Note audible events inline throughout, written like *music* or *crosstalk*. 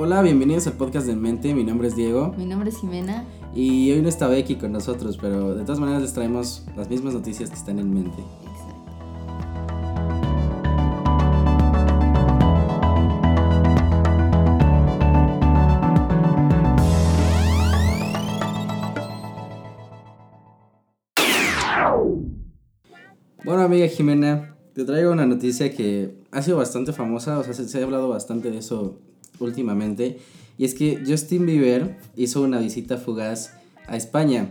Hola, bienvenidos al podcast de Mente. Mi nombre es Diego. Mi nombre es Jimena. Y hoy no está Becky con nosotros, pero de todas maneras les traemos las mismas noticias que están en mente. Exacto. Bueno, amiga Jimena, te traigo una noticia que ha sido bastante famosa, o sea, se, se ha hablado bastante de eso últimamente. Y es que Justin Bieber hizo una visita fugaz a España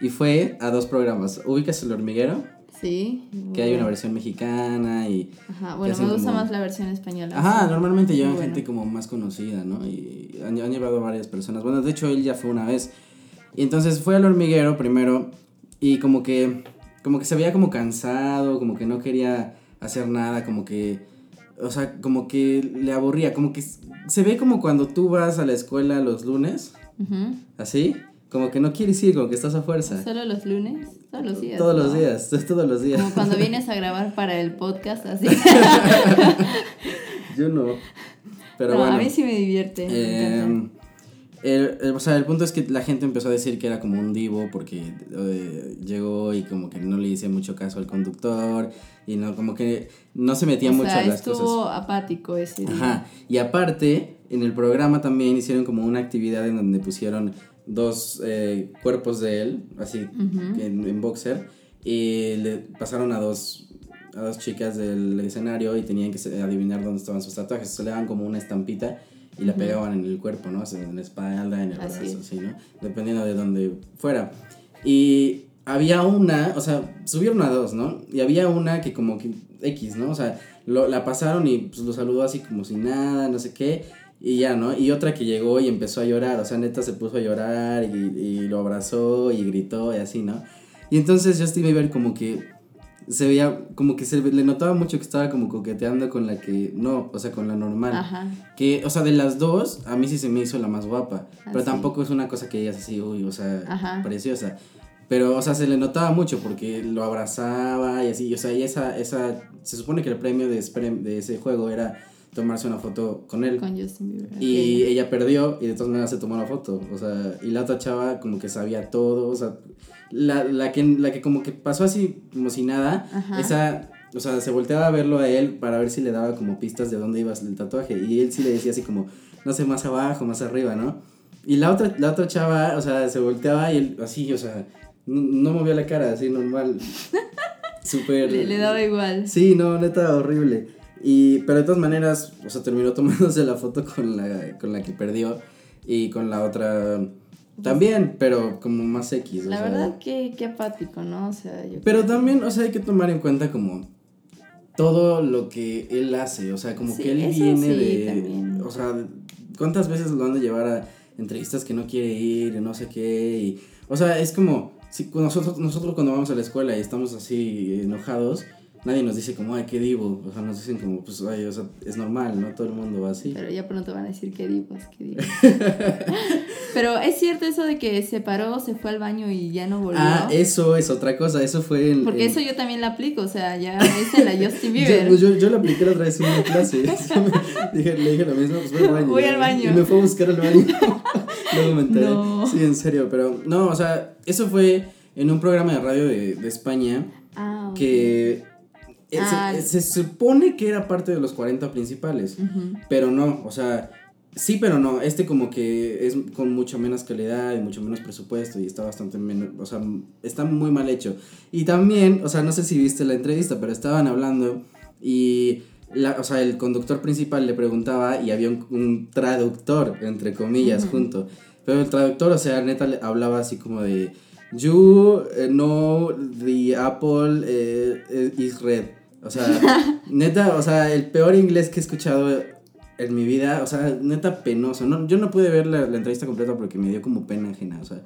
y fue a dos programas. ¿Ubicas El Hormiguero? Sí. Que hay una versión mexicana y... Ajá, bueno, me gusta como- más la versión española. Ajá, normalmente llevan bueno. gente como más conocida, ¿no? Y han, han llevado varias personas. Bueno, de hecho él ya fue una vez. Y entonces fue al hormiguero primero y como que como que se veía como cansado, como que no quería hacer nada, como que o sea, como que le aburría, como que se ve como cuando tú vas a la escuela los lunes, así, como que no quieres ir, como que estás a fuerza. ¿Solo los lunes? Todos los días. Todos los días, *laughs* todos los días. Como cuando vienes a grabar para el podcast, así. *laughs* Yo no. Pero no, bueno. a mí sí me divierte. me. Eh, el, el- o sea, el punto es que la gente empezó a decir que era como un divo porque eh, llegó y como que no le hice mucho caso al conductor y no como que no se metía o mucho sea, en las estuvo cosas. apático ese día. Ajá. Y aparte, en el programa también hicieron como una actividad en donde pusieron dos eh, cuerpos de él, así en, en boxer, y le pasaron a dos, a dos chicas del escenario y tenían que adivinar dónde estaban sus tatuajes. Se le daban como una estampita y la pegaban en el cuerpo, ¿no? O sea, en la espalda, en el Así brazo, así, ¿no? Dependiendo de dónde fuera. Y había una, o sea, subieron a dos, ¿no? Y había una que como que X, ¿no? O sea, lo- la pasaron y pues lo saludó así como si nada, no sé qué. Y ya, ¿no? Y otra que llegó y empezó a llorar, o sea, neta se puso a llorar y, y lo abrazó y gritó y así, ¿no? Y entonces Justin Bieber como que se veía, como que se le notaba mucho que estaba como coqueteando con la que, no, o sea, con la normal. Ajá. Que, o sea, de las dos, a mí sí se me hizo la más guapa. Ah, pero sí. tampoco es una cosa que digas así, uy, o sea, Ajá. preciosa. Pero, o sea, se le notaba mucho porque lo abrazaba y así. O sea, y esa, esa, se supone que el premio de ese juego era tomarse una foto con él. Con Justin Bieber. Y ella perdió y de todas maneras se tomó la foto. O sea, y la otra chava como que sabía todo. O sea, la, la, que, la que como que pasó así como si nada, Ajá. esa, o sea, se volteaba a verlo a él para ver si le daba como pistas de dónde iba el tatuaje. Y él sí le decía así como, no sé, más abajo, más arriba, ¿no? Y la otra, la otra chava, o sea, se volteaba y él así, o sea, no, no movía la cara, así normal. *laughs* Súper... Le, le daba igual. Sí, no, neta, horrible. Y, pero de todas maneras, o sea, terminó *laughs* tomándose la foto con la, con la que perdió y con la otra también, pero como más X. o La sea. verdad que, que apático, ¿no? O sea, yo Pero también, o sea, hay que tomar en cuenta como todo lo que él hace, o sea, como Sí, que él viene sí, de... también. O sea, ¿cuántas veces lo han de llevar a entrevistas que no quiere ir no sé qué? Y, o sea, es como, si nosotros, nosotros cuando vamos a la escuela y estamos así enojados, nadie nos dice como, ay, qué divo, o sea, nos dicen como, pues, ay, o sea, es normal, ¿no? Todo el mundo va así. Pero ya pronto van a decir que divos, que divos. *laughs* Pero es cierto eso de que se paró, se fue al baño y ya no volvió. Ah, eso es otra cosa, eso fue en... Porque eso yo también la aplico, o sea, ya me hice la Justin *laughs* Yo, Bieber. pues, yo, yo lo apliqué la otra vez en una clase. *laughs* dije, le dije lo mismo, pues voy al baño. Voy al baño. Y me fue a buscar al baño. Luego me enteré. No. Sí, en serio, pero no, o sea, eso fue en un programa de radio de, de España Ah, que Ah. se, se supone que era parte de los 40 principales, pero no, o sea, sí, pero no. Este como que es con mucho menos calidad y mucho menos presupuesto y está bastante menos, o sea, está muy mal hecho. Y también, o sea, no sé si viste la entrevista, pero estaban hablando y, la, o sea, el conductor principal le preguntaba y había un, un traductor, entre comillas, junto. Pero el traductor, o sea, neta le hablaba así como de, you eh, know the apple eh, eh, is red. O sea, neta, o sea, el peor inglés que he escuchado en mi vida, o sea, neta penoso. No, yo no pude ver la, la entrevista completa porque me dio como pena ajena, o sea,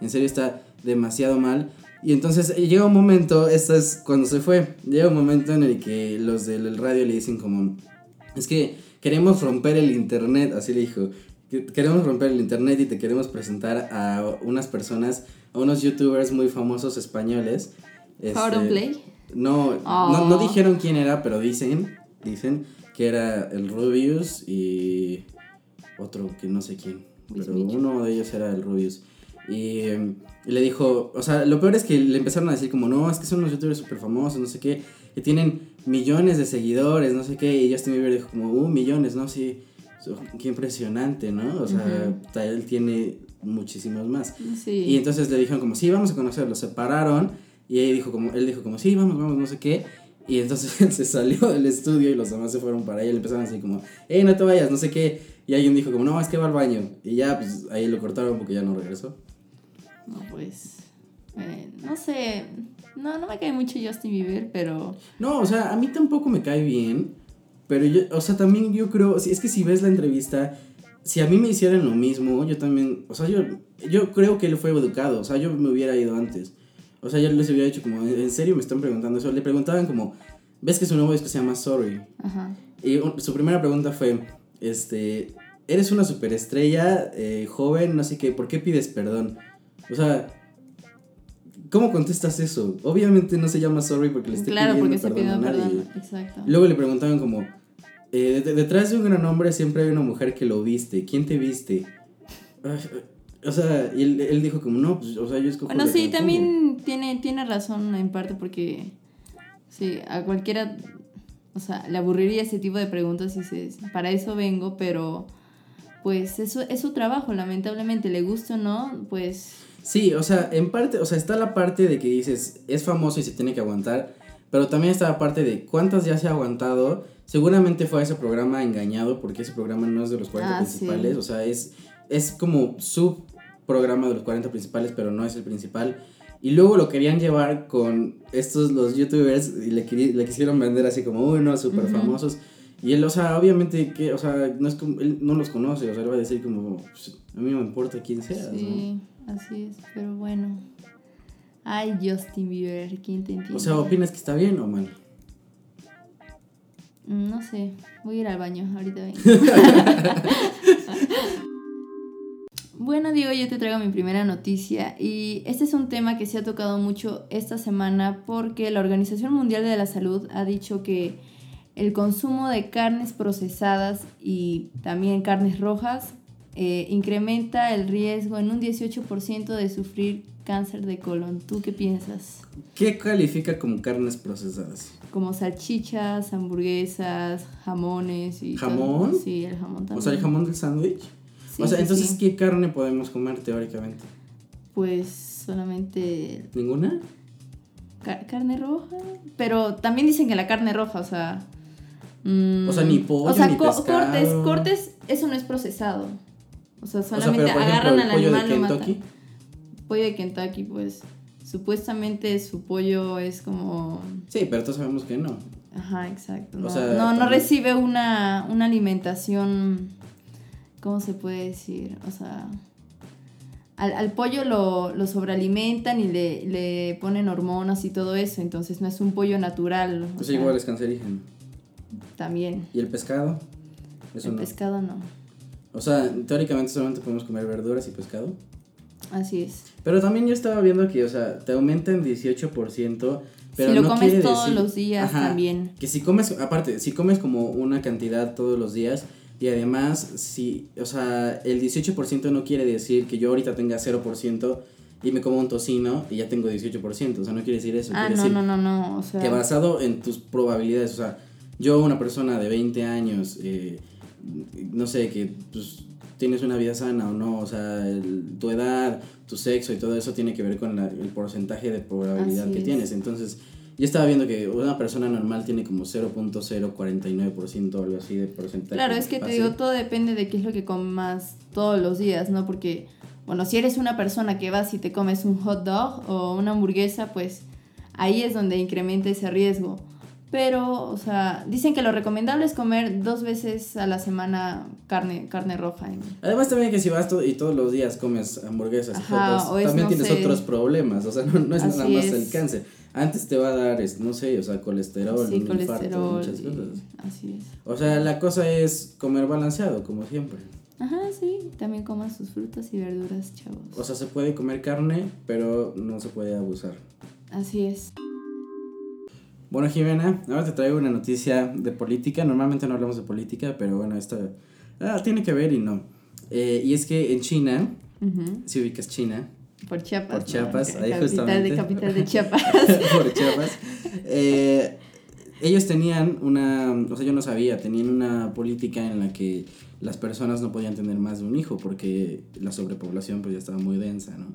en serio está demasiado mal. Y entonces eh, llega un momento, esto es cuando se fue, llega un momento en el que los del radio le dicen como, es que queremos romper el internet, así le dijo, que queremos romper el internet y te queremos presentar a unas personas, a unos youtubers muy famosos españoles. Power Este, Play. No, no, no dijeron quién era, pero dicen, dicen que era el Rubius y otro que no sé quién. Pero uno de ellos era el Rubius. Y, y le dijo, o sea, lo peor es que le empezaron a decir como, no, es que son unos youtubers súper famosos, no sé qué, que tienen millones de seguidores, no sé qué, y Justin Bieber dijo como, uh, millones, ¿no? Sí, qué impresionante, ¿no? O sea, ta- él tiene muchísimos más. Sí. Y entonces le dijeron como, sí, vamos a conocerlo, los separaron, y él dijo como, él dijo como, sí, vamos, vamos, no sé qué, y entonces él *laughs* se salió del estudio y los demás se fueron para allá y le empezaron así como, hey, no te vayas, no sé qué, y alguien dijo como, no, es que va al baño, y ya, pues ahí lo cortaron porque ya no regresó. No, pues. eh, no sé. No, no me cae mucho Justin Bieber, pero. No, o sea, a mí tampoco me cae bien, pero yo, o sea, también yo creo, es que si ves la entrevista, si a mí me hicieran lo mismo, yo también, o sea, yo, yo creo que él fue educado, o sea, yo me hubiera ido antes. O sea, yo les hubiera dicho como, ¿en serio me están preguntando eso? Le preguntaban como, ¿ves que su nuevo disco se llama Sorry? Ajá. Y su primera pregunta fue, este, eres una superestrella, eh, joven, no sé qué, ¿por qué pides perdón? O sea, ¿cómo contestas eso? Obviamente no se llama sorry porque le esté Claro, porque pidiendo se perdón pidió a nadie. perdón. Exacto. Luego le preguntaban como, eh, de- detrás de un gran hombre siempre hay una mujer que lo viste, ¿quién te viste? Ay, O sea, y él, él dijo como, no, pues, o sea, yo escojo Bueno, sí, me pongo". también tiene, tiene razón en parte porque. Sí, a cualquiera. O sea, le aburriría ese tipo de preguntas y dices, para eso vengo, pero. Pues eso es su trabajo, lamentablemente, le guste o no, pues. Sí, o sea, en parte, o sea, está la parte de que dices, es famoso y se tiene que aguantar, pero también está la parte de cuántas ya se ha aguantado. Seguramente fue a ese programa engañado porque ese programa no es de los 40 Ah, sí. principales, o sea, es, es como su programa de los 40 principales, pero no es el principal. Y luego lo querían llevar con estos, los youtubers, y le, le quisieron vender así como uno, súper Ujú. famosos. Y él, o sea, obviamente que, o sea, no es como, él no los conoce, o sea, él va a decir como, "Pues, a mí no me importa quién seas, ¿no? Sí, así es, pero bueno. Ay, Justin Bieber, ¿quién te entiende? O sea, ¿opinas que está bien o mal? Mm, No sé, voy a ir al baño, ahorita vengo. *laughs* *laughs* bueno, Diego, yo te traigo mi primera noticia y este es un tema que se ha tocado mucho esta semana porque la Organización Mundial de la Salud ha dicho que el consumo de carnes procesadas y también carnes rojas eh, incrementa el riesgo en un 18% de sufrir cáncer de colon. ¿Tú qué piensas? ¿Qué califica como carnes procesadas? como salchichas, hamburguesas, jamones y todo. ¿Jamón? Sí, el jamón también. O sea, el jamón del sándwich. Sí, o sea, sí, entonces, sí. ¿qué carne podemos comer teóricamente? Pues solamente ¿Ninguna? ca- carne roja, pero también dicen que la carne roja, o sea, mm, O sea, ni pollo, o sea, ni co- pescado. cortes, cortes, eso no es procesado. O sea, O sea, solamente ejemplo, agarran el al pollo de animal lo matan. Kentucky. Pollo de Kentucky, pues supuestamente su pollo es como Sí, pero todos sabemos que no. Ajá, exacto. O No, sea, no, no recibe una, una alimentación, ¿cómo se puede decir? O sea, al, al pollo lo, lo sobrealimentan y le, le ponen hormonas y todo eso, entonces no es un pollo natural. O sea, igual es cancerígeno. También. ¿Y el pescado? Eso el no. pescado no. O sea, teóricamente solamente podemos comer verduras y pescado. Así es. Pero también yo estaba viendo que, o sea, te aumentan 18%, pero si lo no comes todos decir- los días Ajá, también. Que si comes, aparte, si comes como una cantidad todos los días y además, si, o sea, el 18% no quiere decir que yo ahorita tenga 0% y me como un tocino y ya tengo 18%, o sea, no quiere decir eso. Ah, quiere no, decir no, no, no. O sea, que basado en tus probabilidades, o sea, yo una persona de 20 años, eh, no sé, que pues, tienes una vida sana o no, o sea, el- tu edad, tu sexo y todo eso tiene que ver con la- el porcentaje de probabilidad Así que es. tienes. Entonces, yo estaba viendo que una persona normal tiene como 0.049% o algo así de porcentaje. Claro, es que te fácil. digo, todo depende de qué es lo que comas todos los días, ¿no? Porque, bueno, si eres una persona que vas y te comes un hot dog o una hamburguesa, pues ahí es donde incrementa ese riesgo. Pero, o sea, dicen que lo recomendable es comer dos veces a la semana carne, carne roja. ¿no? Además también que si vas to- y todos los días comes hamburguesas, Ajá, es, también no tienes sé. otros problemas, o sea, no, no es nada Así más es. el cáncer. Antes te va a dar, no sé, o sea, colesterol, Sí, un infarto, colesterol. muchas cosas. así es. O sea, la cosa es comer balanceado, como siempre. Ajá, sí, también coman sus frutas y verduras, chavos. O sea, se puede comer carne, pero no se puede abusar. Así es. Bueno, Jimena, ahora te traigo una noticia de política. Normalmente no hablamos de política, pero bueno, esta Ah, tiene que ver y no. Eh, y es que en China, Ujú. si ubicas China, Por Chiapas. Por Chiapas, ¿no? ahí capital justamente. de capital de Chiapas. *laughs* por Chiapas, eh, ellos tenían una, o sea, yo no sabía, tenían una política en la que las personas no podían tener más de un hijo porque la sobrepoblación pues ya estaba muy densa, ¿no?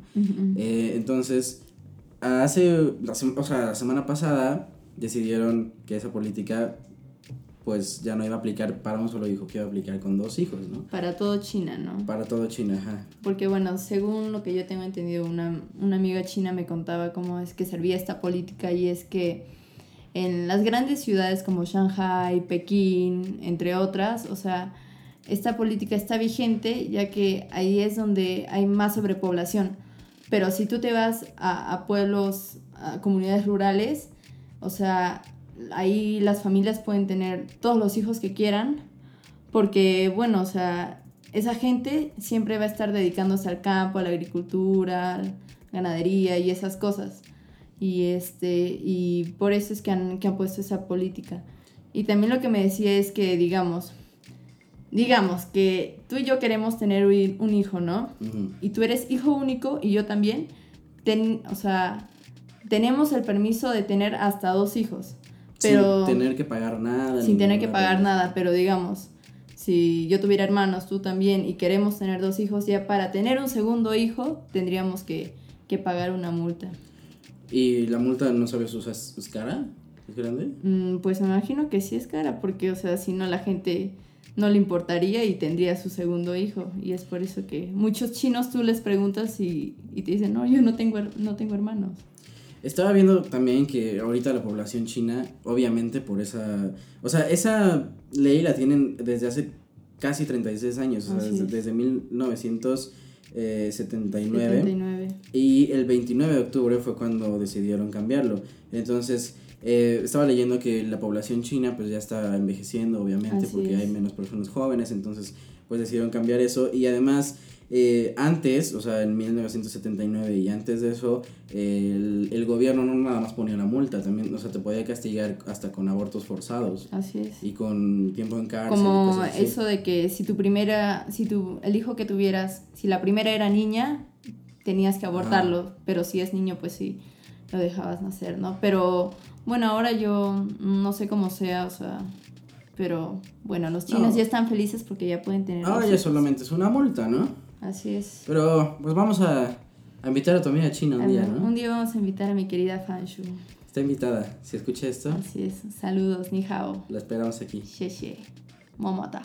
Eh, entonces, hace, o sea, la semana pasada decidieron que esa política pues ya no iba a aplicar para un solo hijo, que iba a aplicar con dos hijos, ¿no? Para todo China, ¿no? Para todo China, ajá. Porque bueno, según lo que yo tengo entendido, una, una amiga china me contaba cómo es que servía esta política y es que en las grandes ciudades como Shanghai, Pekín, entre otras, o sea, esta política está vigente ya que ahí es donde hay más sobrepoblación. Pero si tú te vas a, a pueblos, a comunidades rurales, o sea, ahí las familias pueden tener todos los hijos que quieran, porque bueno, o sea, esa gente siempre va a estar dedicándose al campo, a la agricultura, ganadería y esas cosas. Y este y por eso es que han, que han puesto esa política. Y también lo que me decía es que digamos, digamos que tú y yo queremos tener un hijo, ¿no? Y tú eres hijo único y yo también, ten- o sea, tenemos el permiso de tener hasta dos hijos, pero sin tener que pagar nada. sin tener que pagar nada, pero digamos, si yo tuviera hermanos, tú también, y queremos tener dos hijos, ya para tener un segundo hijo tendríamos que, que pagar una multa. ¿Y la multa no sabes usar es cara? ¿Es grande? Mm, pues me imagino que sí es cara, porque, o sea, si no la gente no le importaría y tendría su segundo hijo. Y es por eso que muchos chinos tú les preguntas y, y te dicen, no, yo no tengo, no tengo hermanos. Estaba viendo también que ahorita la población china, obviamente por esa... O sea, esa ley la tienen desde hace casi 36 años, o sea, desde, es. desde 1979. 79. Y el 29 de octubre fue cuando decidieron cambiarlo. Entonces, eh, estaba leyendo que la población china pues ya está envejeciendo, obviamente, Así porque es. hay menos personas jóvenes, entonces pues decidieron cambiar eso. Y además, eh, antes, o sea, en 1979 y antes de eso, el, el gobierno no nada más ponía la multa, también, o sea, te podía castigar hasta con abortos forzados Así es. y con tiempo en cárcel. y Como cosas así. eso de que si tu primera, si tu, el hijo que tuvieras, si la primera era niña, tenías que abortarlo, pero si es niño, pues sí, lo dejabas nacer, ¿no? Pero bueno, ahora yo no sé cómo sea, o sea, pero bueno, los chinos No. ya están felices porque ya pueden tener. Ahora ya solamente es una multa, ¿no? Así es. Pero pues vamos a, a invitar a tu amiga china un día, ¿no? Un día vamos a invitar a mi querida Fanshu. Está invitada. Si escucha esto, Así es. Saludos, ni hao. la esperamos aquí. Xie Momota.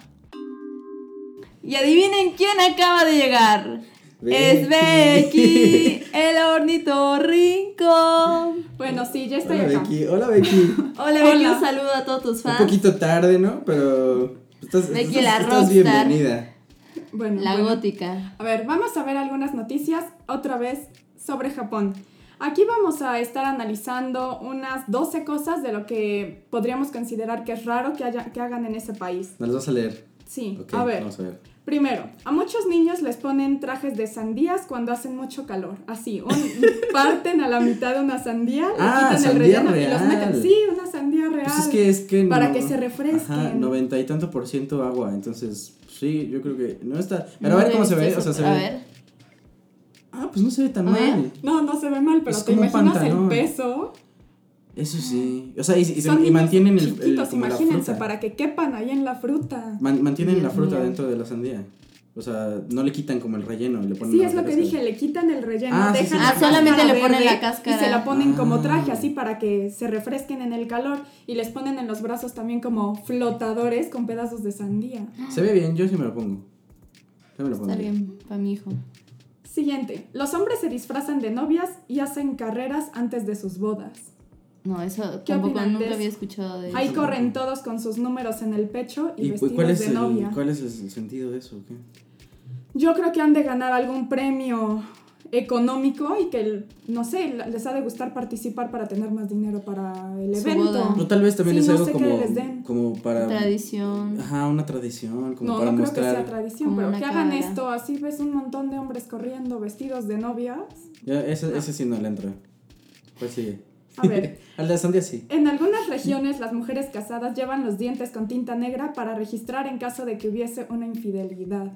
Y adivinen quién acaba de llegar. Es Becky, el ornitorrinco. Bueno, sí, ya estoy Hola acá. Becky, hola Becky. *laughs* Hola Becky, Hola. un saludo a todos tus Un fans. poquito tarde, ¿no? Pero estás, Becky, estás, la estás bienvenida. Bueno, La bueno. gótica. A ver, vamos a ver algunas noticias otra vez sobre Japón. Aquí vamos a estar analizando unas 12 cosas de lo que podríamos considerar que es raro que, haya, que hagan en ese país. Nos las vas a leer. Sí, Ok, a ver. vamos a ver. Primero, a muchos niños les ponen trajes de sandías cuando hacen mucho calor. Así, un- *laughs* parten a la mitad de una sandía, le Ah, quitan el sandía relleno y los real. meten. Sí, una sandía real. Pues es que es que Para no- que se refresquen. Ajá, noventa y tanto por ciento agua, entonces sí, yo creo que no está. Pero No a ver cómo se ve, eso. o sea, se A ve. ver. Ah, pues no se ve tan mal. No, no se ve mal, pero Es te imaginas pantalón. el peso. Eso sí. O sea, y, y, se- Son y mantienen el, el- la imagínense, fruta. para que quepan ahí en la fruta. Man- mantienen la fruta dentro de la sandía. O sea, no le quitan como el relleno, le ponen Sí, es lo que cáscara. dije, le quitan el relleno, Ah, dejan sí, la sí. Ah, solamente le ponen la cáscara. Y se la ponen como Ah. traje, así para que se refresquen en el calor. Y les ponen en los brazos también como flotadores con pedazos de sandía. Se ve bien, yo sí me lo pongo. Yo me lo pongo. Está bien, para mi hijo. Siguiente, los hombres se disfrazan de novias y hacen carreras antes de sus bodas. No, eso ¿Qué tampoco nunca eso? había escuchado de Ahí eso. corren todos con sus números en el pecho y, ¿Y vestidos cuál es, de el, novia. cuál es el sentido de eso? qué? Yo creo que han de ganar algún premio económico y que, no sé, les ha de gustar participar para tener más dinero para el Su evento. boda. O tal vez también Sí, es no algo como, les den. como para... Tradición. Ajá, una tradición, como No, para no creo mostrar... que sea tradición, como pero que hagan cábala. esto, así ves un montón de hombres corriendo vestidos de novias. Ya, ese, ese sí no le entra. Pues sigue. A ver. *laughs* Al de la sandía sí. En algunas regiones, las mujeres casadas llevan los dientes con tinta negra para registrar en caso de que hubiese una infidelidad.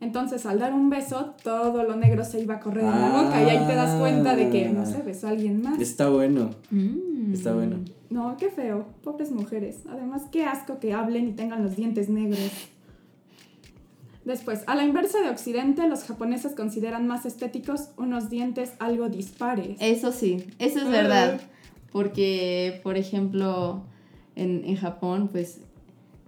Entonces, al dar un beso, todo lo negro se iba a correr en la boca y ahí te das cuenta de que, no sé, besó a alguien más. Está bueno. Mm. Está bueno. No, qué feo, pobres mujeres. Además, qué asco que hablen y tengan los dientes negros. Después, a la inversa de Occidente, los japoneses consideran más estéticos unos dientes algo dispares. Eso sí, eso es verdad. Porque, por ejemplo, en, en Japón, pues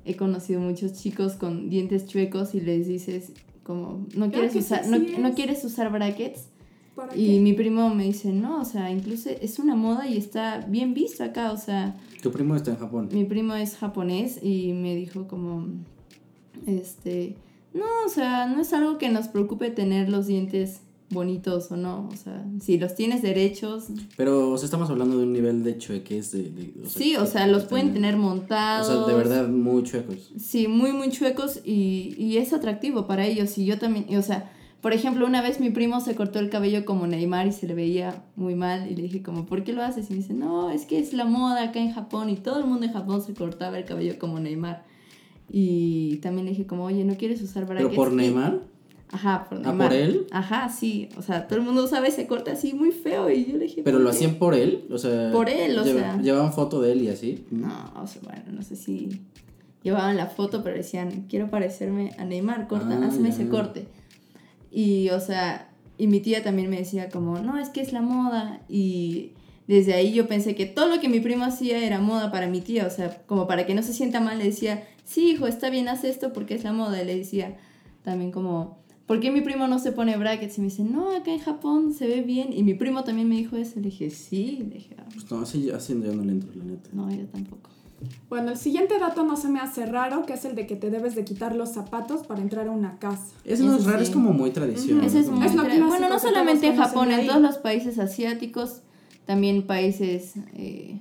he conocido muchos chicos con dientes chuecos y les dices como, no quieres, usar, no, quieres usar brackets. ¿Para Y qué? mi primo me dice, no, o sea, incluso es una moda y está bien visto acá, o sea, Tu primo está en Japón. mi primo es japonés y me dijo como, este, no, o sea, no es algo que nos preocupe tener los dientes bonitos o no, o sea, si los tienes derechos, Pero, o sea, estamos hablando de un nivel de chueques de... de- sí, o sea, los pueden tener O montados. sea, de verdad, muy chuecos. Sí, muy, muy chuecos y, y es atractivo para ellos. Y yo también, y, o sea, por ejemplo, una vez mi primo se cortó el cabello como Neymar y se le veía muy mal y le dije como, ¿por qué lo haces? Y me dice, no, es que es la moda acá en Japón y todo el mundo en Japón se cortaba el cabello como Neymar. Y también le dije como, oye, ¿no quieres usar brackets? Pero por Neymar. Ajá, por ¿Ah, Neymar. por él? Ajá, sí. O sea, todo el mundo sabe, se corta así muy feo y yo le dije... Pero "¿Por lo qué?". hacían por él. O sea. Por él, o lleva- sea. Llevaban foto de él y así. No, o sea, bueno, no sé si llevaban la foto, pero decían, quiero parecerme a Neymar, corta, Ah, hazme ese corte. Y, o sea, y mi tía también me decía como, no, es que es la moda. Y desde ahí yo pensé que todo lo que mi primo hacía era moda para mi tía, o sea, como para que no se sienta mal, le decía, sí, hijo, está bien, haz esto porque es la moda. Y le decía también como, ¿por qué mi primo no se pone brackets? Y me dice, no, acá en Japón se ve bien. Y mi primo también me dijo eso. Le dije, sí, le dije, "Ah, Pues no, así, así ya no le entro, la neta. no, yo tampoco. Bueno, el siguiente dato no se me hace raro, que es el de que te debes de quitar los zapatos para entrar a una casa. Eso no es Eso raro, sí. es como muy tradición. Ese es Como- muy Es lo tra- clásico Bueno, no solamente en Japón, en todos los países asiáticos, también países eh,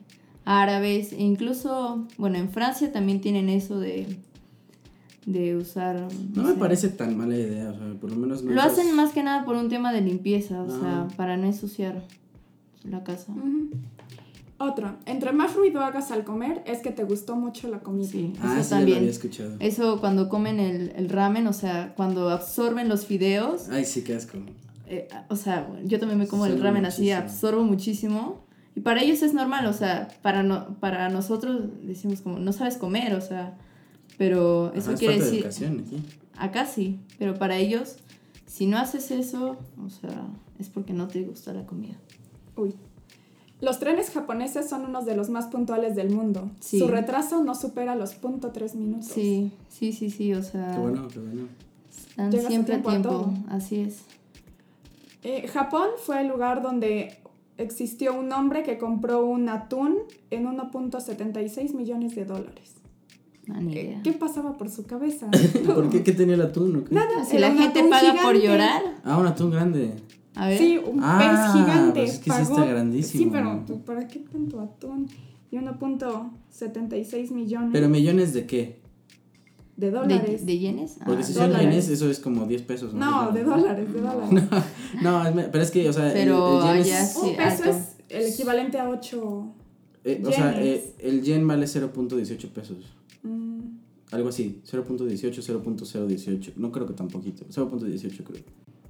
árabes, e incluso, bueno, en Francia también tienen eso de, de usar... No me sé. parece tan mala idea, o sea, por lo menos no Lo esas- hacen más que nada por un tema de limpieza, o Ah. sea, para no ensuciar la casa. Ujú. Otro, entre más ruido hagas al comer, es que te gustó mucho la comida. Sí, Ah, eso sí, ya lo también. había escuchado. Eso cuando comen el, el ramen, o sea, cuando absorben los fideos, Ay, sí, qué asco. eh, o sea, yo también me como el ramen así, muchísimo. absorbo muchísimo. Y para ellos es normal, o sea, para, no, para nosotros decimos como, no sabes comer, o sea, pero eso Ajá, es quiere falta de decir, educación aquí. acá sí, pero para ellos, si no haces eso, o sea, es porque no te gusta la comida. Uy. Los trenes japoneses son unos de los más puntuales del mundo. Sí. Su retraso no supera los punto tres minutos. Sí, sí, sí, sí, o sea, Qué bueno, qué bueno. están Llegas siempre a tiempo a tiempo, todo. así es. Eh, Japón fue el lugar donde existió un hombre que compró un atún en 1.76 millones de dólares. No, ni Eh, idea. ¿Qué pasaba por su cabeza? *laughs* ¿Por qué? ¿Qué tenía el atún o qué? Nada, Si la gente paga por gigante. llorar, Ah, un atún grande. a ver. Sí, un Ah, pez gigante. pues es que sí está grandísimo. Sí, pero ¿tú ¿para qué tanto atún? Y 1.76 millones ¿Pero millones de qué? De ¿De, dólares. de yenes? Porque Ah, si son dólares. yenes, eso es como 10 pesos. no, de dólares, de dólares. *laughs* No, pero es que, o sea, el- Pero el, yen allá es, sí. un peso alto. es el equivalente a 8. eh, o sea, eh, el yen vale 0.18 pesos. mm, Algo así, 0.18, 0.018. No creo que tan poquito, 0.18 creo.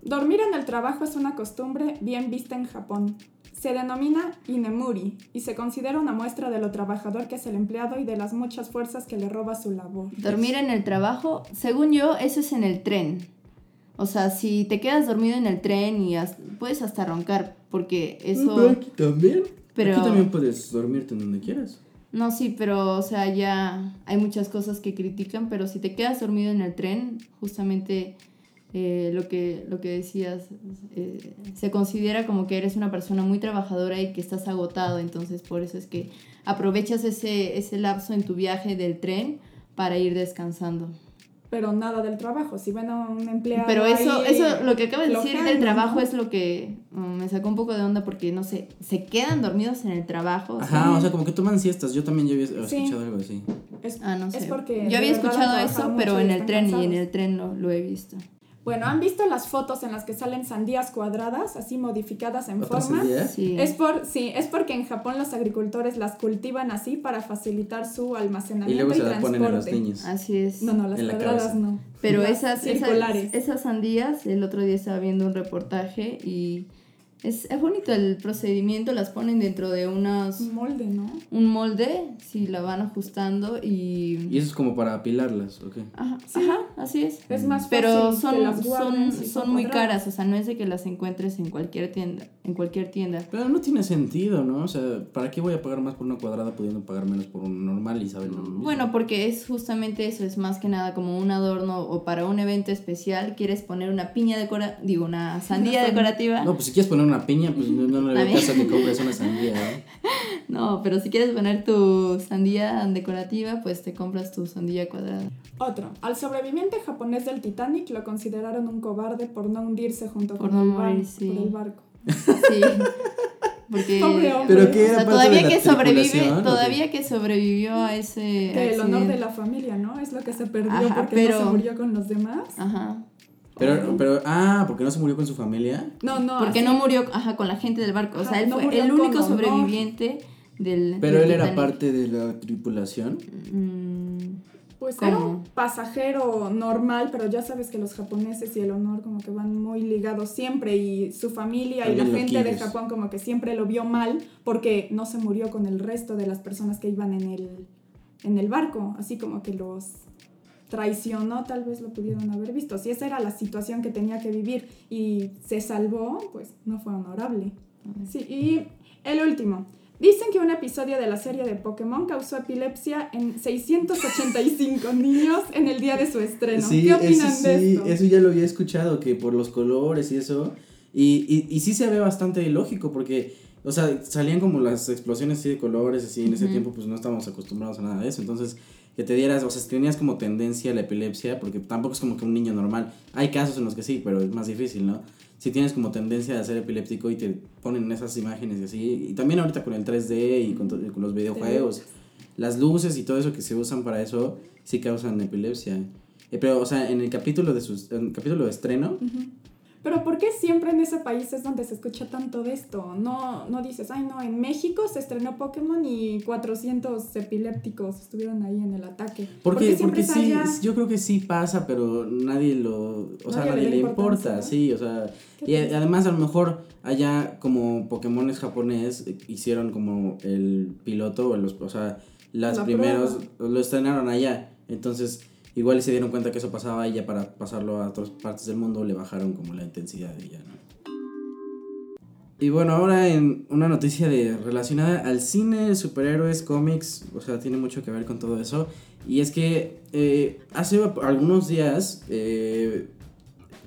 Dormir en el trabajo es una costumbre bien vista en Japón. Se denomina inemuri y se considera una muestra de lo trabajador que es el empleado y de las muchas fuerzas que le roba su labor. Dormir en el trabajo, según yo, eso es en el tren. O sea, si te quedas dormido en el tren y has- puedes hasta roncar, porque Pero eso... aquí también. Pero- Aquí también puedes dormirte en donde quieras. No, sí, pero, o sea, ya hay muchas cosas que critican, pero si te quedas dormido en el tren, justamente eh, lo, que, lo que decías, eh, se considera como que eres una persona muy trabajadora y que estás agotado, entonces por eso es que aprovechas ese, ese lapso en tu viaje del tren para ir descansando. Pero nada del trabajo. Si ven a un empleado. Pero eso, ahí eso, lo que acabas de decir del trabajo ¿no? es lo que mm, me sacó un poco de onda porque, no sé, se quedan dormidos en el trabajo. Ajá, o sea, como que toman siestas. Yo también ya había Sí. escuchado algo así. Es, Ah, no sé. es porque. Yo había escuchado eso, pero en el tren y en el tren no lo he visto. Bueno, ¿han visto las fotos en las que salen sandías cuadradas, así modificadas en ¿Otra forma? Sí. Es por, sí, es porque en Japón los agricultores las cultivan así para facilitar su Y almacenamiento luego y, se la ponen a los transporte. niños. Así es. No, no, las la cuadradas cabeza. no. Pero Las esas, esas, circulares. esas sandías, el otro día estaba viendo un reportaje y es, es bonito el procedimiento, las ponen dentro de unas, Un molde, ¿no? un molde, si la van ajustando y... Y eso es como para apilarlas, ¿ok? Ajá, Sí. ajá, así es. Es más fácil Pero que son, las son, si son muy caras, o sea, no es de que las encuentres en cualquier tienda, en cualquier tienda. Pero no tiene sentido, ¿no? O sea, ¿para qué voy a pagar más por una cuadrada pudiendo pagar menos por un normal y saben lo mismo? Bueno, porque es justamente eso, es más que nada como un adorno o para un evento especial, quieres poner una piña decora, digo, una sandía decorativa. No, pues si quieres poner una piña, pues no, no le caso que compres una sandía, ¿eh? *laughs* No, pero si quieres poner tu sandía decorativa, pues te compras tu sandía cuadrada. Otro. Al sobreviviente japonés del Titanic lo consideraron un cobarde por no hundirse junto Por con no el, bar- morir, sí. por el barco. *laughs* Sí. Porque *laughs* Pobre hombre. Pero que o sea, todavía que sobrevive, todavía que sobrevivió a ese Que el honor de la familia, ¿no? Es lo que se perdió Ajá, porque pero- no se murió con los demás. Ajá. Pero, pero, ah, porque no se murió con su familia. No, no. Porque así- no murió ajá, con la gente del barco. O sea, él no fue el único honor. sobreviviente del. Pero del él era parte de la tripulación. Mm, Pues ¿Cómo? era un pasajero normal, pero ya sabes que los japoneses y el honor como que van muy ligados siempre y su familia y la gente de. Japón como que siempre lo vio mal porque no se murió con el resto de las personas que iban en el, en el barco, así como que los traicionó, tal vez lo pudieron haber visto. Si esa era la situación que tenía que vivir y se salvó, pues no fue honorable. Sí, y el último. Dicen que un episodio de la serie de Pokémon causó epilepsia en 685 *laughs* niños en el día de su estreno. Sí, ¿Qué opinan eso de sí, esto? eso ya lo había escuchado, que por los colores y eso. Y, y, y sí se ve bastante lógico, porque, o sea, salían como las explosiones así de colores, así, en ese Ujú. tiempo pues no estábamos acostumbrados a nada de eso. Entonces, que te dieras, o sea, tenías como tendencia a la epilepsia, porque tampoco es como que un niño normal. Hay casos en los que sí, pero es más difícil, ¿no? Si tienes como tendencia a ser epiléptico y te ponen esas imágenes y así, y también ahorita con el 3D y con, los videojuegos, las luces y todo eso que se usan para eso, sí causan epilepsia. Eh, pero, o sea, en el capítulo de sus, en el capítulo de estreno. Pero ¿por qué siempre en ese país es donde se escucha tanto de esto? No, no dices, ay no, en México se estrenó Pokémon y 400 epilépticos estuvieron ahí en el ataque. porque, siempre porque es sí, allá? yo creo que sí pasa, pero nadie lo, o sea, Nadie le importa, ¿no? sí, o sea, y a- además a lo mejor allá como Pokémones japonés eh, hicieron como el piloto, o, los, o sea, las La primeros lo estrenaron allá, entonces igual se dieron cuenta que eso pasaba y ya para pasarlo a otras partes del mundo le bajaron como la intensidad de ella, ¿no? Y bueno, ahora en una noticia de, relacionada al cine, superhéroes, cómics, o sea, tiene mucho que ver con todo eso. Y es que eh, hace algunos días eh,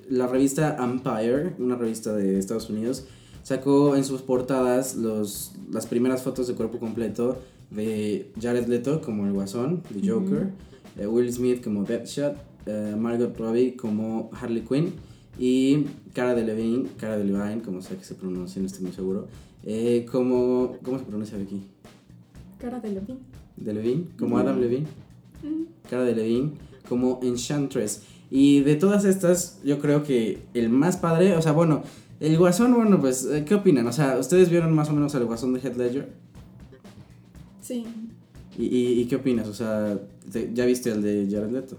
la revista Empire, una revista de Estados Unidos, sacó en sus portadas los, las primeras fotos de cuerpo completo de Jared Leto como el Guasón, de Joker, eh, Will Smith como Deadshot, eh, Margot Robbie como Harley Quinn y Cara de Levine, Cara de Levine, como sea que se pronuncie, no estoy muy seguro, eh, como, ¿cómo se pronuncia aquí? Cara de Levin. De Levine, como Adam Levine. Cara de Levine, como Enchantress. Y de todas estas, yo creo que el más padre, o sea, bueno, el Guasón, bueno, pues, eh, ¿qué opinan? O sea, ¿ustedes vieron más o menos al Guasón de Heath Ledger? Sí. ¿Y, y, y qué opinas? O sea, te- ¿ya viste el de Jared Leto?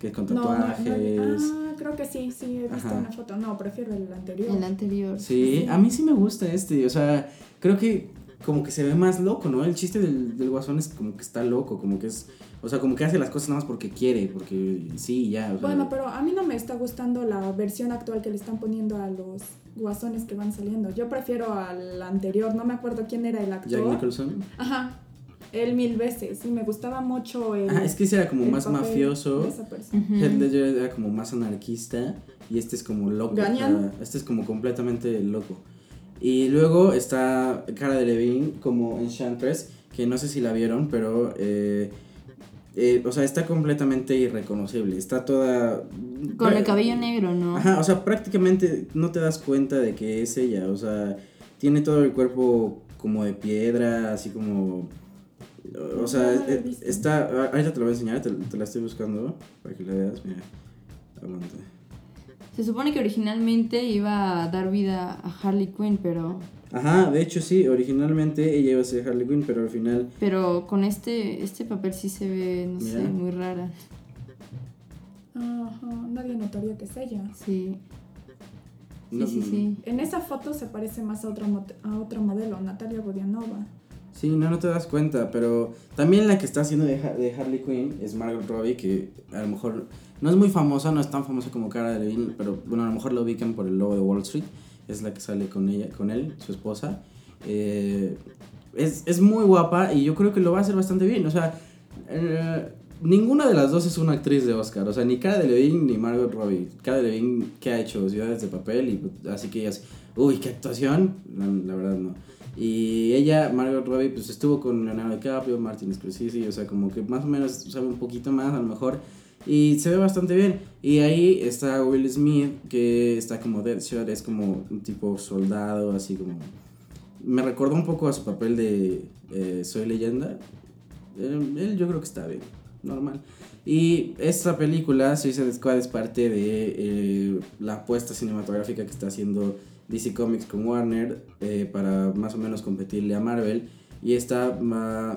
Que con No, no, tatuajes. no, ah, creo que sí, sí, he visto Ajá. una foto. No, prefiero el anterior. el anterior. Sí, Sí. a mí sí me gusta este, o sea, creo que como que se ve más loco, ¿no? El chiste del, del guasón es como que está loco, como que es, o sea, como que hace las cosas nada más porque quiere, porque sí, ya, o sea. Bueno, pero a mí no me está gustando la versión actual que le están poniendo a los guasones que van saliendo. Yo prefiero al anterior, no me acuerdo quién era el Jack actor. Nicholson. Ajá, él mil veces. Y me gustaba mucho el. Ah, es que ese era como más mafioso. de esa persona. Ujú. Heath Ledger era como más anarquista y este es como loco. Este es como completamente loco. Y luego está Cara de Levine como Enchantress, que no sé si la vieron, pero eh, eh, o sea, está completamente irreconocible. Está toda Con el cabello negro, ¿no? Ajá, o sea, prácticamente no te das cuenta de que es ella, o sea, tiene todo el cuerpo como de piedra, así como... O sea, eh, está... Ahorita te lo voy a enseñar, te, te la estoy buscando para que la veas, mira. Aguanta. Se supone que originalmente iba a dar vida a Harley Quinn, pero Ajá, de hecho sí, originalmente ella iba a ser Harley Quinn, pero al final... pero con este este papel sí se ve, no sé, muy rara. Ajá, nadie notaría que es ella. Sí. Sí, no- sí, sí. En esa foto se parece más a otro, mot- a otro modelo, Natalia Godianova. Sí, no, no te das cuenta, pero también la que está haciendo de, de Harley Quinn es Margot Robbie, que a lo mejor no es muy famosa, no es tan famosa como Cara Delevingne, pero bueno, a lo mejor la ubican por el logo de Wall Street, es la que sale con ella, con él, su esposa. Eh, es, es muy guapa y yo creo que lo va a hacer bastante bien, o sea, eh, ninguna de las dos es una actriz de Oscar, o sea, ni Cara Delevingne ni Margot Robbie. Cara Delevingne que ha hecho Ciudades de Papel y así que ellas, uy, qué actuación, la, la verdad no. Y ella, Margot Robbie, pues estuvo con Leonardo DiCaprio, Martin Scorsese, o sea, como que más o menos sabe un poquito más a lo mejor. Y se ve bastante bien. Y ahí está Will Smith, que está como Deadshot, es como un tipo soldado, así como... Me recordó un poco a su papel de eh, Soy Leyenda. Él, él yo creo que está bien, normal. Y esta película, Suicide Squad, es parte de eh, la apuesta cinematográfica que está haciendo DC Comics con Warner eh, para más o menos competirle a Marvel. Y esta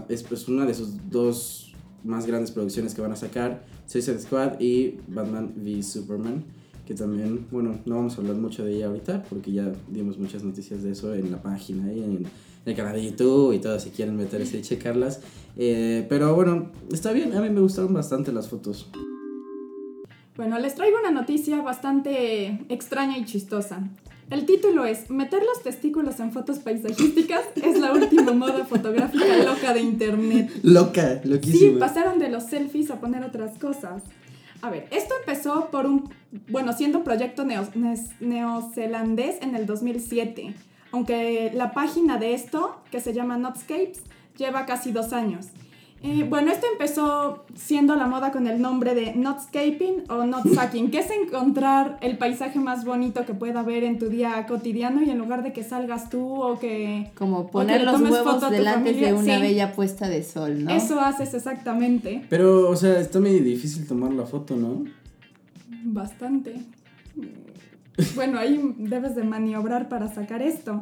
es pues, una de sus dos más grandes producciones que van a sacar, Suicide Squad y Batman v Superman, que también, bueno, no vamos a hablar mucho de ella ahorita porque ya dimos muchas noticias de eso en la página y en el canal de YouTube y todo, si quieren meterse y checarlas. Eh, pero bueno, está bien, a mí me gustaron bastante las fotos. Bueno, les traigo una noticia bastante extraña y chistosa. El título es Meter los testículos en fotos paisajísticas es la última moda fotográfica loca de internet. Loca, Sí, loquísima. pasaron de los selfies a poner otras cosas. A ver, esto empezó por un, bueno, siendo un proyecto neo- neozelandés en el 2007, aunque la página de esto, que se llama Notscapes, lleva casi dos años. Eh, bueno, esto empezó siendo la moda con el nombre de Notscaping o Notsucking, *laughs* que es encontrar el paisaje más bonito que pueda haber en tu día cotidiano y en lugar de que salgas tú o que... Como que poner le los tomes huevos foto a tu delante de familia, una sí. bella puesta de sol, ¿no? Eso haces exactamente. Pero, o sea, está medio difícil tomar la foto, ¿no? Bastante. Bueno, ahí debes de maniobrar para sacar esto.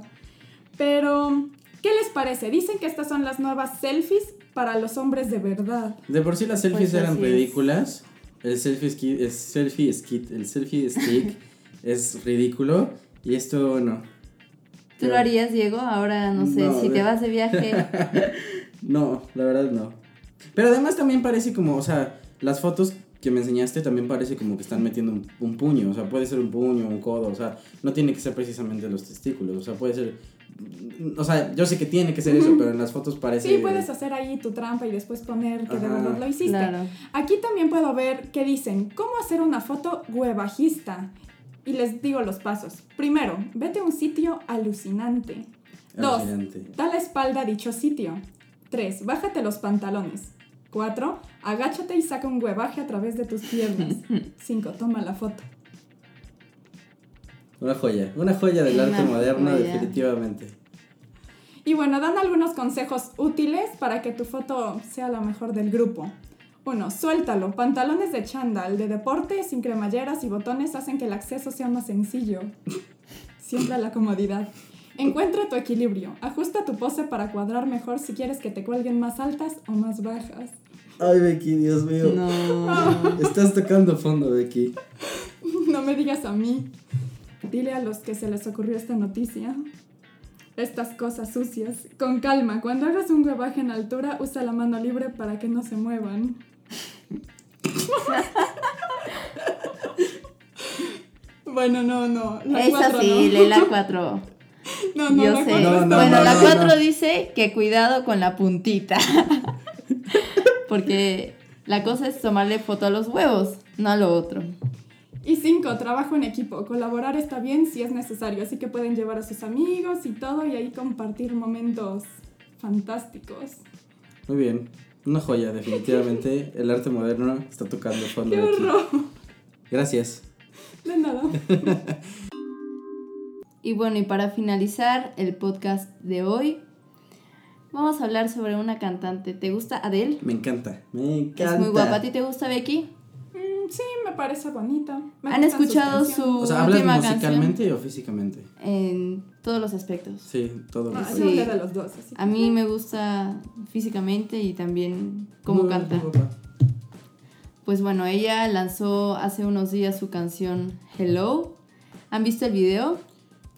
Pero, ¿qué les parece? Dicen que estas son las nuevas selfies para los hombres de verdad. De por sí las selfies Pues eran ridículas. El selfie ski, es selfie skit, el selfie stick *laughs* es ridículo y esto no. ¿Tú lo harías, Diego? Ahora, no sé, No, si de- te vas de viaje. *laughs* No, la verdad no. Pero además también parece como, o sea, las fotos que me enseñaste también parece como que están metiendo un, un puño, o sea, puede ser un puño, un codo, o sea, no tiene que ser precisamente los testículos, o sea, puede ser, o sea, yo sé que tiene que ser eso, pero en las fotos parece... Sí, puedes hacer ahí tu trampa y después poner que de verdad lo hiciste. Claro. Aquí también puedo ver que dicen, ¿cómo hacer una foto huevajista? Y les digo los pasos. Primero, vete a un sitio alucinante. Dos, Alucinante. da la espalda a dicho sitio. 3. Bájate los pantalones. 4. Agáchate y saca un huevaje a través de tus piernas. *laughs* 5. Toma la foto. Una joya, una joya del arte moderno joya. definitivamente. Y bueno, dan algunos consejos útiles para que tu foto sea la mejor del grupo. 1. Suéltalo. Pantalones de chándal, de deporte, sin cremalleras y botones hacen que el acceso sea más sencillo. *laughs* Siempre la comodidad. Encuentra tu equilibrio. Ajusta tu pose para cuadrar mejor si quieres que te cuelguen más altas o más bajas. Ay, Becky, Dios mío. No. *laughs* Estás tocando fondo, Becky. No me digas a mí. Dile a los que se les ocurrió esta noticia. Estas cosas sucias. Con calma, cuando hagas un huevaje en altura, usa la mano libre para que no se muevan. *laughs* bueno, no, no. La Es cuatro así, no. lee la *laughs* 4. No, no, Yo la sé. cuatro No, bueno, no, la no, 4 no. dice que cuidado con la puntita. *laughs* Porque la cosa es tomarle foto a los huevos, no a lo otro. Y cinco, trabajo en equipo. Colaborar está bien si es necesario, así que pueden llevar a sus amigos y todo y ahí compartir momentos fantásticos. Muy bien. Una joya, definitivamente. *laughs* El arte moderno está tocando fondo, ¡Qué Becky. horror! Gracias. De nada. *laughs* Y bueno, y para finalizar el podcast de hoy, vamos a hablar sobre una cantante. ¿Te gusta Adele? Me encanta. Me encanta. Es muy guapa. ¿A ti te gusta Becky? Mm, sí, me parece bonita. Me ¿Han escuchado su O sea, ¿hablas última musicalmente o físicamente? En todos los aspectos. Sí, todo. Ah, eso. yo Sí. de los dos. así A mí me gusta físicamente y también cómo Muy canta. guapa. Pues bueno, ella lanzó hace unos días su canción Hello. ¿Han visto el video?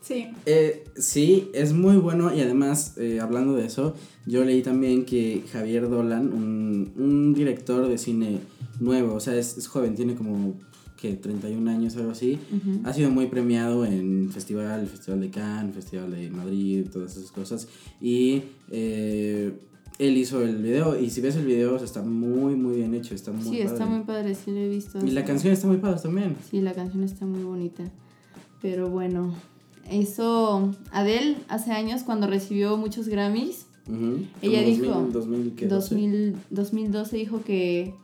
Sí. Eh, sí, es muy bueno y además, eh, hablando de eso, yo leí también que Javier Dolan, un, un director de cine nuevo, o sea, es, es joven, tiene como que 31 años, algo así, ha sido muy premiado en festival, Festival de Cannes, Festival de Madrid, todas esas cosas, y eh, él hizo el video, y si ves el video, o sea, está muy, muy bien hecho, está muy Sí, está padre. muy padre, sí lo he visto. Y la Está- canción está muy padre también. Sí, la canción está muy bonita. Pero bueno, eso Adele hace años cuando recibió muchos Grammys, Ujú. Ella Como dijo, 2000, 2000, ¿qué? 12? 2000, 2012 dijo que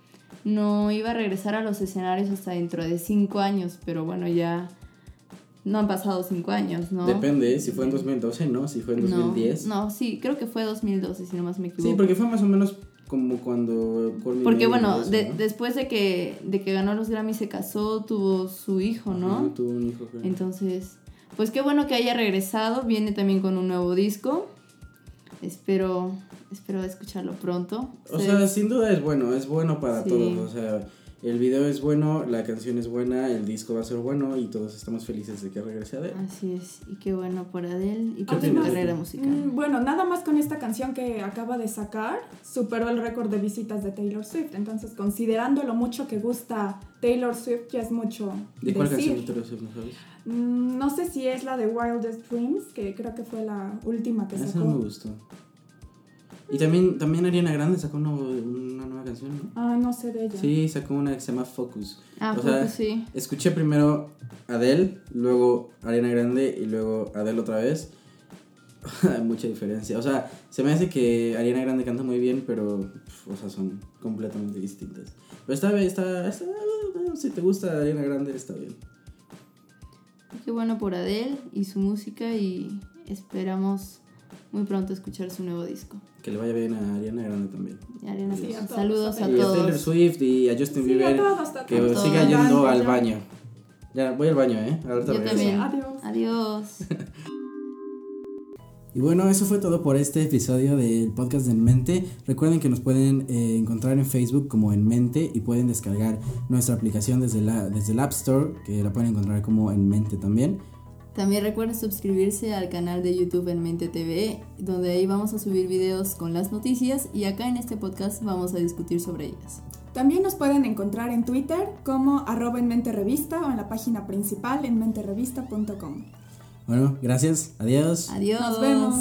no iba a regresar a los escenarios hasta dentro de cinco años, pero bueno, ya no han pasado cinco años, ¿no? Depende, ¿eh? si fue en 2012, no, si fue en No, 2010. No, sí, creo que fue 2012, si no más me equivoco. Sí, porque fue más o menos como cuando Porque bueno, eso, de- ¿no? después de que, de que ganó los Grammys se casó, tuvo su hijo, ¿no? Ajá, tuvo un hijo, creo. Entonces, pues qué bueno que haya regresado. Viene también con un nuevo disco. Espero, espero escucharlo pronto. O Se- sea, sin duda es bueno, es bueno para Sí. todos. O sea, el video es bueno, la canción es buena, el disco va a ser bueno y todos estamos felices de que regrese a ver. Así es. Y qué bueno por Adele y por su carrera musical. Mm, Bueno, nada más con esta canción que acaba de sacar, superó el récord de visitas de Taylor Swift. Entonces, considerando lo mucho que gusta Taylor Swift, ya es mucho ¿De cuál decir. canción te lo no sabes? Mm, No sé si es la de Wildest Dreams, que creo que fue la última que Esa sacó. no me gustó. Y también, también Ariana Grande sacó una, una nueva canción, ¿no? Ah, no sé de ella. Sí, sacó una que se llama Focus. Ah, o sea, sí. Escuché primero Adele, luego Ariana Grande y luego Adele otra vez. Hay *laughs* mucha diferencia. O sea, se me hace que Ariana Grande canta muy bien, pero o sea, son completamente distintas. Pero está bien, está, está- si te gusta Ariana Grande, está bien. Qué bueno por Adele y su música y esperamos muy pronto escuchar su nuevo disco. Que le vaya bien a Ariana Grande también. Y Ariana, Sí, a todos, saludos a a Y a Taylor todos. Swift y a Justin Sí, a Bieber, todos, que todos. siga todos. yendo al baño. Ya, voy al baño, ¿eh? Ahorita Yo regreso. también. Adiós. Adiós. *laughs* Y bueno, eso fue todo por este episodio del podcast de En Mente. Recuerden que nos pueden eh, encontrar en Facebook como En Mente y pueden descargar nuestra aplicación desde, la, desde el App Store, que la pueden encontrar como En Mente también. También recuerden suscribirse al canal de YouTube En Mente TV, donde ahí vamos a subir videos con las noticias y acá en este podcast vamos a discutir sobre ellas. También nos pueden encontrar en Twitter como arroba en mente revista o en la página principal en menterevista.com. Bueno, gracias. Adiós. Adiós. Nos vemos.